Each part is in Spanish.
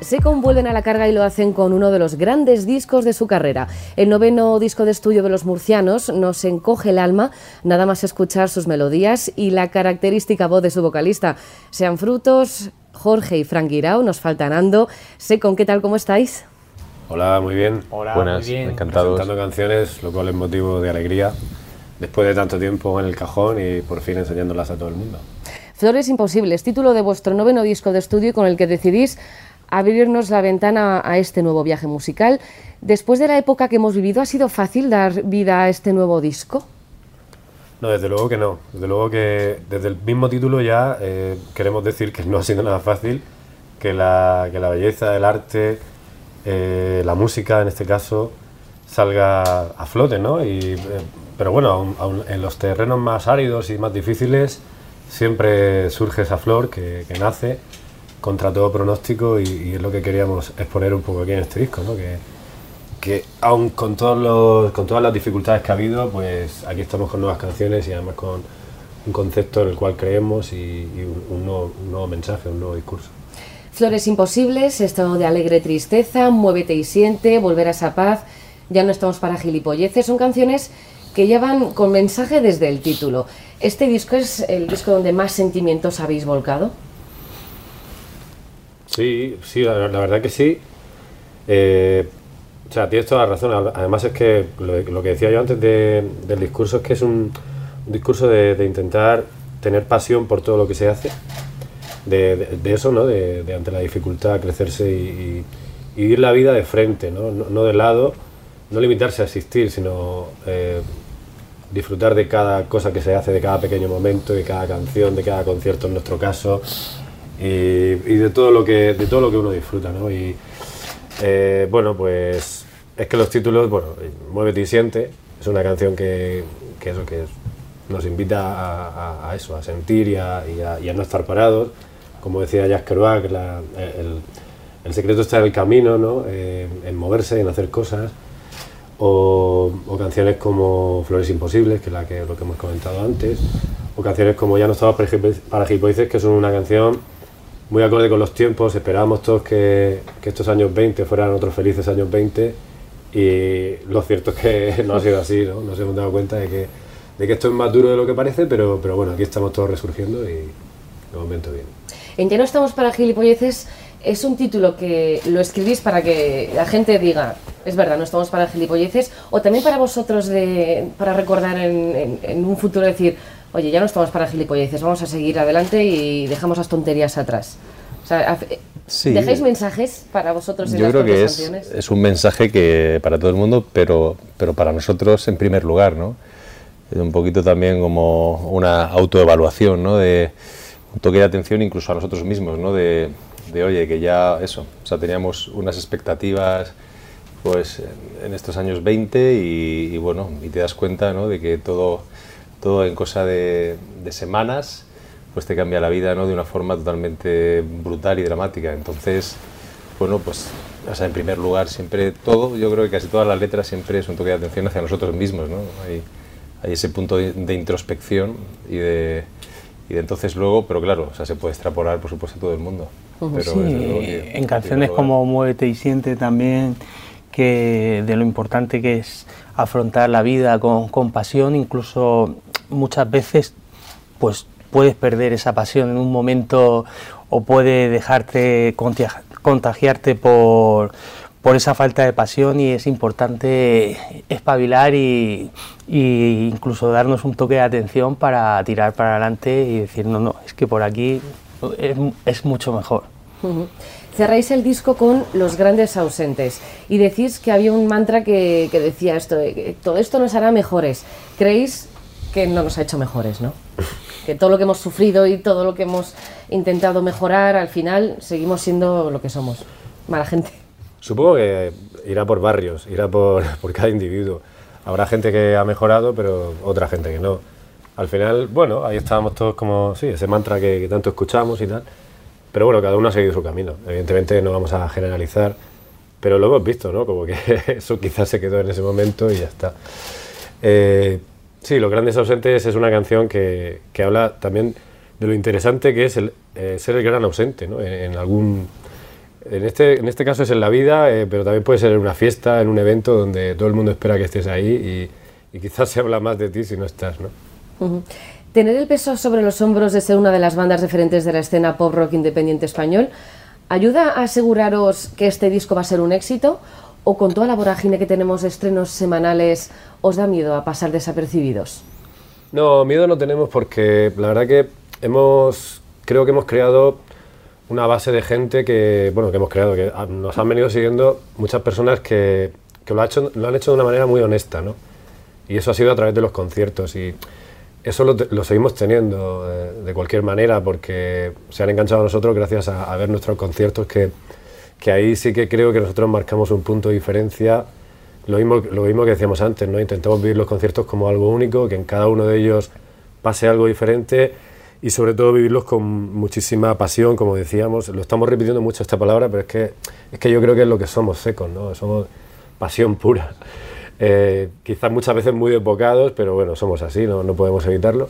Secon vuelven a la carga y lo hacen con uno de los grandes discos de su carrera. El noveno disco de estudio de los murcianos nos encoge el alma nada más escuchar sus melodías y la característica voz de su vocalista. Sean frutos, Jorge y Frank Guirao, nos faltan Ando. Secon, ¿qué tal? ¿Cómo estáis? Hola, muy bien. Hola, Buenas, muy bien. encantados. Presentando canciones, lo cual es motivo de alegría. Después de tanto tiempo en el cajón y por fin enseñándolas a todo el mundo. Flores Imposibles, título de vuestro noveno disco de estudio con el que decidís abrirnos la ventana a este nuevo viaje musical. Después de la época que hemos vivido, ¿ha sido fácil dar vida a este nuevo disco? No, desde luego que no. Desde luego que desde el mismo título ya eh, queremos decir que no ha sido nada fácil, que la, que la belleza, el arte, eh, la música en este caso, salga a flote, ¿no? Y, eh, pero bueno, aun- aun en los terrenos más áridos y más difíciles siempre surge esa flor que, que nace contra todo pronóstico y, y es lo que queríamos exponer un poco aquí en este disco, ¿no? Que, que aun con, todos los, con todas las dificultades que ha habido, pues aquí estamos con nuevas canciones y además con un concepto en el cual creemos y, y un, un nuevo, un nuevo mensaje, un nuevo discurso. Flores Imposibles, estado de alegre tristeza, Muévete y siente, Volver a esa paz, Ya no estamos para gilipolleces, son canciones que llevan con mensaje desde el título. ¿Este disco es el disco donde más sentimientos habéis volcado? Sí, sí, la, verdad que sí. Eh, o sea, tienes toda la razón. Además es que lo, que decía yo antes de- del discurso es que es un, discurso de, intentar tener pasión por todo lo que se hace. De, eso, ¿no? De, ante la dificultad crecerse y, y- vivir la vida de frente, ¿no? No, de lado, no limitarse a asistir, sino eh, disfrutar de cada cosa que se hace, de cada pequeño momento, de cada canción, de cada concierto en nuestro caso y, de todo lo que de todo lo que uno disfruta, ¿no? Y eh, bueno, pues es que los títulos, bueno, Muévete y siente es una canción que, que eso que nos invita a, eso, a sentir y a, y a- no estar parados. Como decía Jacques Kerouac, el, el secreto está en el camino, ¿no? Eh, en moverse, en hacer cosas. O, o canciones como Flores Imposibles, que es la que, lo que hemos comentado antes. O canciones como Ya no estamos para gilipolleces, que son una canción muy acorde con los tiempos. Esperábamos todos que, que estos años 20 fueran otros felices años 20 y lo cierto es que no ha sido así, ¿no? Nos hemos dado cuenta de que, de que esto es más duro de lo que parece, pero, pero bueno, aquí estamos todos resurgiendo y de momento bien. En Ya no estamos para gilipolleces es un título que lo escribís para que la gente diga, es verdad, no estamos para gilipolleces, o también para vosotros de, para recordar en, en- en un futuro decir, oye, ya no estamos para gilipolleces, vamos a seguir adelante y dejamos las tonterías atrás. O sea, Sí. ¿dejáis mensajes para vosotros en Yo las creo que es, un mensaje que para todo el mundo, pero, pero para nosotros en primer lugar, ¿no? Es un poquito también como una autoevaluación, ¿no? De un toque de atención incluso a nosotros mismos, ¿no? De, de, oye, que ya eso, o sea, teníamos unas expectativas pues en- estos años 20 y, y bueno, y te das cuenta, ¿no? De que todo, todo en cosa de, de semanas pues te cambia la vida, ¿no? De una forma totalmente brutal y dramática. Entonces, bueno, pues, o sea, en primer lugar, siempre todo, yo creo que casi todas las letras siempre es un toque de atención hacia nosotros mismos, ¿no? Hay, hay ese punto de, de introspección y de, y de entonces luego, pero claro, o sea, se puede extrapolar, por supuesto, a todo el mundo. Pero Sí, en canciones como Muévete y Siente también, que de lo importante que es afrontar la vida con, con pasión, incluso muchas veces pues puedes perder esa pasión en un momento o puede dejarte contagiarte por, por esa falta de pasión y es importante espabilar y, incluso darnos un toque de atención para tirar para adelante y decir, no, no, es que por aquí es, mucho mejor. Cerráis el disco con Los grandes ausentes y decís que había un mantra que, que decía esto, de que todo esto nos hará mejores. ¿Creéis que no nos ha hecho mejores, no? Que todo lo que hemos sufrido y todo lo que hemos intentado mejorar, al final seguimos siendo lo que somos, mala gente. Supongo que irá por barrios, irá por, por cada individuo. Habrá gente que ha mejorado, pero otra gente que no. Al final, bueno, ahí estábamos todos como, sí, ese mantra que, que tanto escuchamos y tal. Pero bueno, cada uno ha seguido su camino. Evidentemente no vamos a generalizar, pero lo hemos visto, ¿no? Como que eso quizás se quedó en ese momento y ya está. Eh, sí, Los Grandes Ausentes es una canción que, que habla también de lo interesante que es el, eh, ser el gran ausente, ¿no? En, algún... En este, en este caso es en la vida, eh, pero también puede ser en una fiesta, en un evento donde todo el mundo espera que estés ahí y, y quizás se habla más de ti si no estás, ¿no? Tener el peso sobre los hombros de ser una de las bandas referentes de la escena pop rock independiente español, ¿ayuda a aseguraros que este disco va a ser un éxito? ¿O con toda la vorágine que tenemos de estrenos semanales, os da miedo a pasar desapercibidos? No, miedo no tenemos porque la verdad que hemos, creo que hemos creado una base de gente que, bueno, que hemos creado, que nos han venido siguiendo muchas personas que, que lo, ha hecho, lo han hecho de una manera muy honesta, ¿no? Y eso ha sido a través de los conciertos y eso lo, seguimos teniendo eh, de cualquier manera porque se han enganchado a nosotros gracias a, ver nuestros conciertos que, que, ahí sí que creo que nosotros marcamos un punto de diferencia. Lo mismo, lo mismo que decíamos antes, ¿no? intentamos vivir los conciertos como algo único, que en cada uno de ellos pase algo diferente y sobre todo vivirlos con muchísima pasión, como decíamos. Lo estamos repitiendo mucho esta palabra, pero es que, es que yo creo que es lo que somos secos, ¿no? somos pasión pura. Eh, quizás muchas veces muy desbocados, pero bueno, somos así, no, no, podemos evitarlo.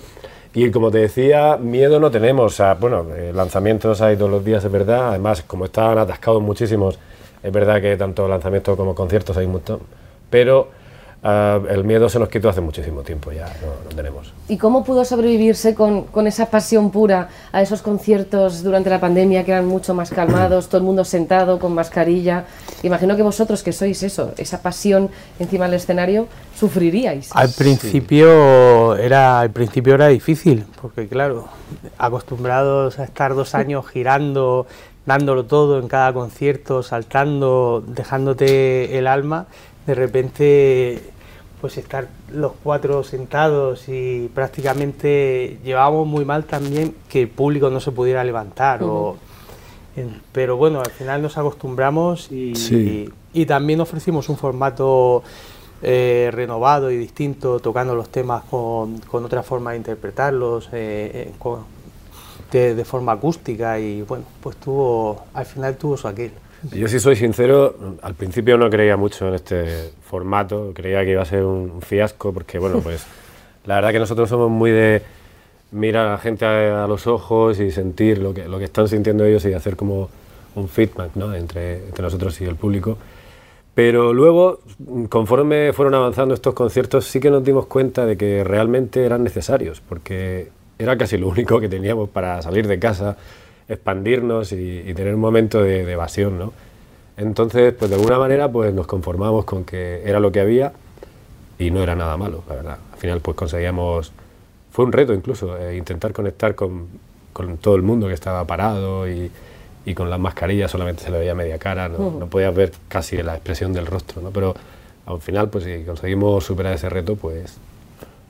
Y como te decía, miedo no tenemos. Bueno, eh, lanzamientos hay todos los días, es verdad. Además, como estaban atascados muchísimos, es verdad que tanto lanzamientos como conciertos hay mucho. Pero Ah, el miedo se nos quitó hace muchísimo tiempo, ya no, tenemos. ¿Y cómo pudo sobrevivirse con, con, esa pasión pura a esos conciertos durante la pandemia que eran mucho más calmados, todo el mundo sentado con mascarilla? Imagino que vosotros que sois eso, esa pasión encima del escenario, sufriríais. Al principio, era, al principio era difícil, porque claro, acostumbrados a estar dos años girando, dándolo todo en cada concierto, saltando, dejándote el alma de repente pues estar los cuatro sentados y prácticamente llevábamos muy mal también que el público no se pudiera levantar. pero bueno, al final nos acostumbramos y, y, también ofrecimos un formato eh, renovado y distinto, tocando los temas con, con otra forma de interpretarlos, eh, eh, de, forma acústica y bueno, pues tuvo, al final tuvo su aquel. Yo si soy sincero, al principio no creía mucho en este formato, creía que iba a ser un fiasco, porque bueno, pues la verdad que nosotros somos muy de mirar a la gente a, los ojos y sentir lo que, lo que están sintiendo ellos y hacer como un feedback ¿no? entre, entre nosotros y el público. Pero luego, conforme fueron avanzando estos conciertos, sí que nos dimos cuenta de que realmente eran necesarios, porque era casi lo único que teníamos para salir de casa, expandirnos y, tener un momento de, evasión, ¿no? Entonces, pues de alguna manera, pues nos conformamos con que era lo que había y no era nada malo, la verdad. Al final, pues conseguíamos, fue un reto incluso, eh, intentar conectar con, con, todo el mundo que estaba parado y, y, con las mascarillas solamente se le veía media cara, no, no podías ver casi la expresión del rostro, ¿no? Pero al final, pues si conseguimos superar ese reto, pues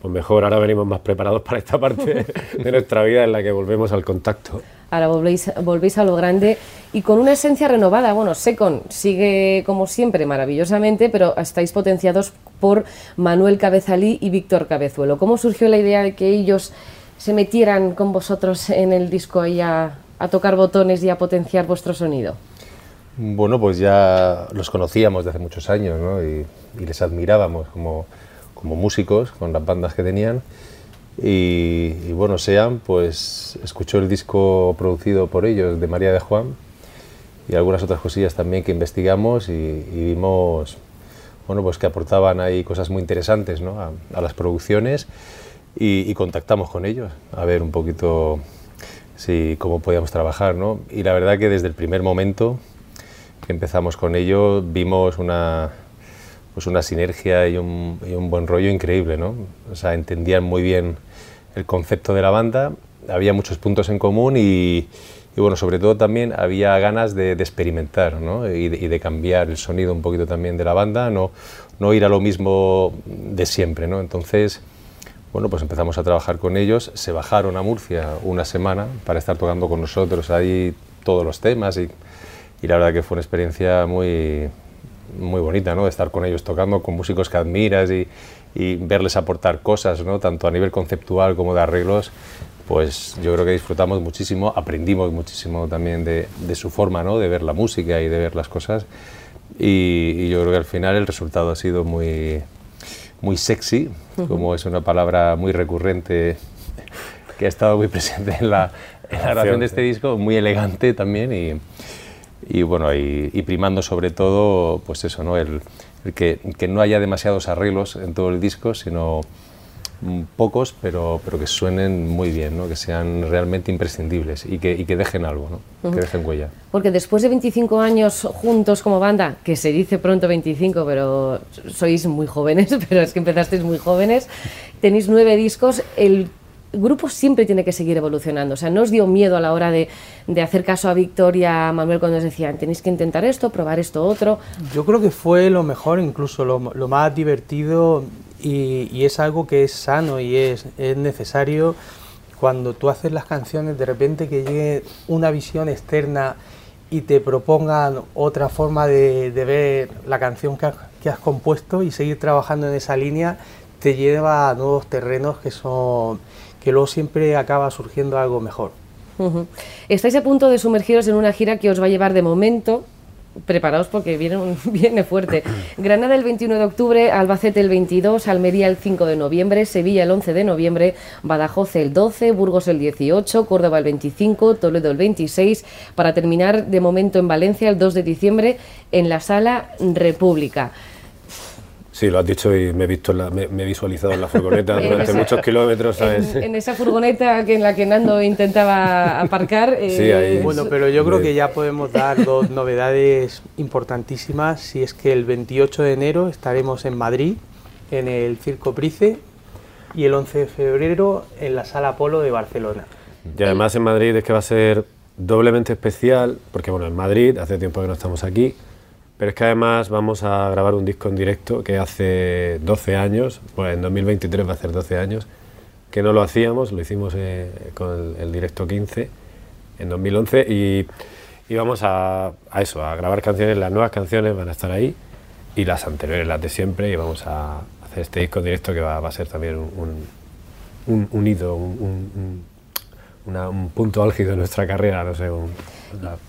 pues mejor, ahora venimos más preparados para esta parte de nuestra vida en la que volvemos al contacto. Ahora volvéis, volvéis a lo grande y con una esencia renovada. Bueno, Secon sigue como siempre maravillosamente, pero estáis potenciados por Manuel Cabezalí y Víctor Cabezuelo. ¿Cómo surgió la idea de que ellos se metieran con vosotros en el disco y a, tocar botones y a potenciar vuestro sonido? Bueno, pues ya los conocíamos desde hace muchos años ¿no? y, y les admirábamos como como músicos con las bandas que tenían. Y, bueno, Sean pues escuchó el disco producido por ellos de María de Juan y algunas otras cosillas también que investigamos y, vimos bueno, pues que aportaban ahí cosas muy interesantes ¿no? a, las producciones y, contactamos con ellos a ver un poquito si, cómo podíamos trabajar. ¿no? Y la verdad que desde el primer momento que empezamos con ellos vimos una, pues una sinergia y un, buen rollo increíble, ¿no? O sea, entendían muy bien el concepto de la banda, había muchos puntos en común y, bueno, sobre todo también había ganas de, experimentar ¿no? y, de, cambiar el sonido un poquito también de la banda, no, no ir a lo mismo de siempre, ¿no? Entonces, bueno, pues empezamos a trabajar con ellos, se bajaron a Murcia una semana para estar tocando con nosotros ahí todos los temas y, y la verdad que fue una experiencia muy, muy bonita, ¿no? De estar con ellos tocando, con músicos que admiras y, y, verles aportar cosas, ¿no? Tanto a nivel conceptual como de arreglos, pues yo creo que disfrutamos muchísimo, aprendimos muchísimo también de, de su forma, ¿no? De ver la música y de ver las cosas. Y, y, yo creo que al final el resultado ha sido muy, muy sexy, como es una palabra muy recurrente que ha estado muy presente en la, en la grabación de este disco, muy elegante también y, y bueno, y, y, primando sobre todo, pues eso, ¿no? El, el que, que, no haya demasiados arreglos en todo el disco, sino pocos, pero, pero que suenen muy bien, ¿no? que sean realmente imprescindibles y que, y que dejen algo, ¿no? uh -huh. que dejen huella. Porque después de 25 años juntos como banda, que se dice pronto 25, pero sois muy jóvenes, pero es que empezasteis muy jóvenes, tenéis nueve discos, el grupo siempre tiene que seguir evolucionando. O sea, no os dio miedo a la hora de, de hacer caso a Victoria, a Manuel, cuando os decían, tenéis que intentar esto, probar esto, otro. Yo creo que fue lo mejor, incluso lo, lo más divertido y, y, es algo que es sano y es, es necesario cuando tú haces las canciones, de repente que llegue una visión externa y te propongan otra forma de, de ver la canción que que has compuesto y seguir trabajando en esa línea, te lleva a nuevos terrenos que son que luego siempre acaba surgiendo algo mejor. Estáis a punto de sumergiros en una gira que os va a llevar de momento, preparaos porque viene, un, viene fuerte, Granada el 21 de octubre, Albacete el 22, Almería el 5 de noviembre, Sevilla el 11 de noviembre, Badajoz el 12, Burgos el 18, Córdoba el 25, Toledo el 26, para terminar de momento en Valencia el 2 de diciembre en la Sala República. Sí, lo has dicho y me he, visto la, me, me, he visualizado en la furgoneta durante esa, muchos kilómetros, ¿sabes? En, en, esa furgoneta que en la que Nando intentaba aparcar. Eh, sí, ahí, bueno, pero yo creo que ya podemos dar dos novedades importantísimas. Si es que el 28 de enero estaremos en Madrid, en el Circo Price, y el 11 de febrero en la Sala Polo de Barcelona. Y además en Madrid es que va a ser doblemente especial, porque bueno, en Madrid hace tiempo que no estamos aquí, pero es que además vamos a grabar un disco en directo que hace 12 años, pues en 2023 va a ser 12 años, que no lo hacíamos, lo hicimos eh, con el, directo 15 en 2011 y, y vamos a, a, eso, a grabar canciones, las nuevas canciones van a estar ahí y las anteriores, las de siempre, y vamos a hacer este disco en directo que va, a ser también un, un, un un, un punto álgido en nuestra carrera, no sé.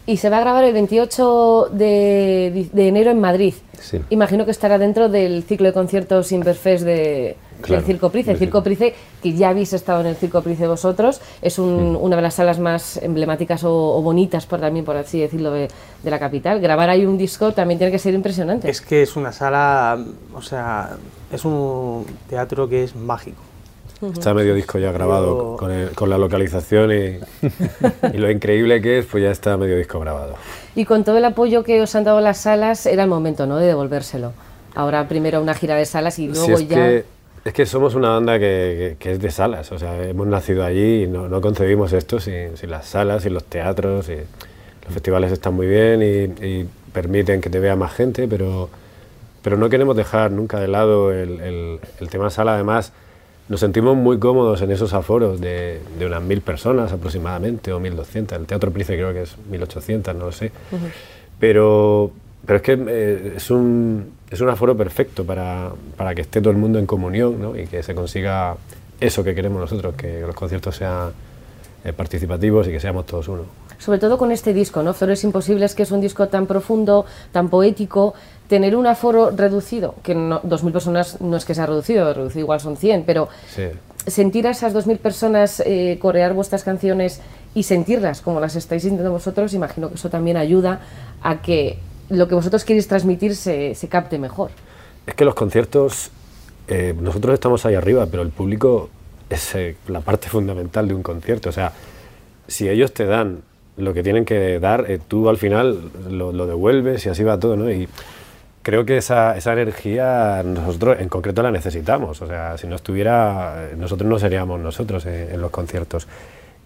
Y se va a grabar el 28 de, de enero en Madrid. Sí. Imagino que estará dentro del ciclo de conciertos Inverfest de, claro, del Circo Price. El Circo Price, que ya habéis estado en el Circo Price vosotros, es un, una de las salas más emblemáticas o, o, bonitas, por, también por así decirlo, de, de, la capital. Grabar ahí un disco también tiene que ser impresionante. Es que es una sala, o sea, es un teatro que es mágico. Está medio disco ya grabado con, el, con, la localización y, y, lo increíble que es, pues ya está medio disco grabado. Y con todo el apoyo que os han dado las salas, era el momento, ¿no?, de devolvérselo. Ahora primero una gira de salas y luego sí, es ya... Que, es que somos una banda que, que, que, es de salas, o sea, hemos nacido allí y no, no concebimos esto sin, sin, las salas, sin los teatros. Y los festivales están muy bien y, y, permiten que te vea más gente, pero, pero no queremos dejar nunca de lado el, el, el tema sala, además nos sentimos muy cómodos en esos aforos de, de unas mil personas aproximadamente, o 1.200. El Teatro Price creo que es 1.800, no lo sé. Uh -huh. Pero, pero es que eh, es, un, es un aforo perfecto para, para que esté todo el mundo en comunión ¿no? y que se consiga eso que queremos nosotros, que los conciertos sean eh, participativos y que seamos todos uno. Sobre todo con este disco, ¿no? Flores Imposibles, que es un disco tan profundo, tan poético, tener un aforo reducido, que no, 2.000 personas no es que sea reducido, reducido igual son 100, pero sí. sentir a esas 2.000 personas eh, corear vuestras canciones y sentirlas como las estáis sintiendo vosotros, imagino que eso también ayuda a que lo que vosotros queréis transmitir se, se capte mejor. Es que los conciertos, eh, nosotros estamos ahí arriba, pero el público es eh, la parte fundamental de un concierto. O sea, si ellos te dan lo que tienen que dar, eh, tú al final lo, lo, devuelves y así va todo, ¿no? Y, creo que esa, esa, energía nosotros en concreto la necesitamos. O sea, si no estuviera, nosotros no seríamos nosotros en, en, los conciertos.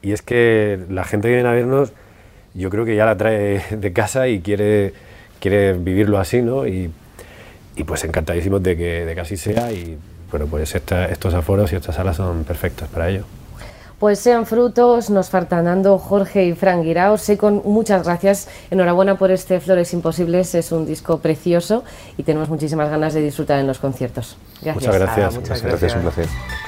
Y es que la gente que viene a vernos, yo creo que ya la trae de casa y quiere, quiere vivirlo así, ¿no? Y, y pues encantadísimos de que, de que así sea. Y bueno, pues esta, estos aforos y estas salas son perfectos para ello. Pues sean frutos, nos faltanando Jorge y Fran Guirao. con muchas gracias. Enhorabuena por este Flores Imposibles. Es un disco precioso y tenemos muchísimas ganas de disfrutar en los conciertos. Gracias. Muchas gracias. Ah, muchas gracias. gracias. Un placer.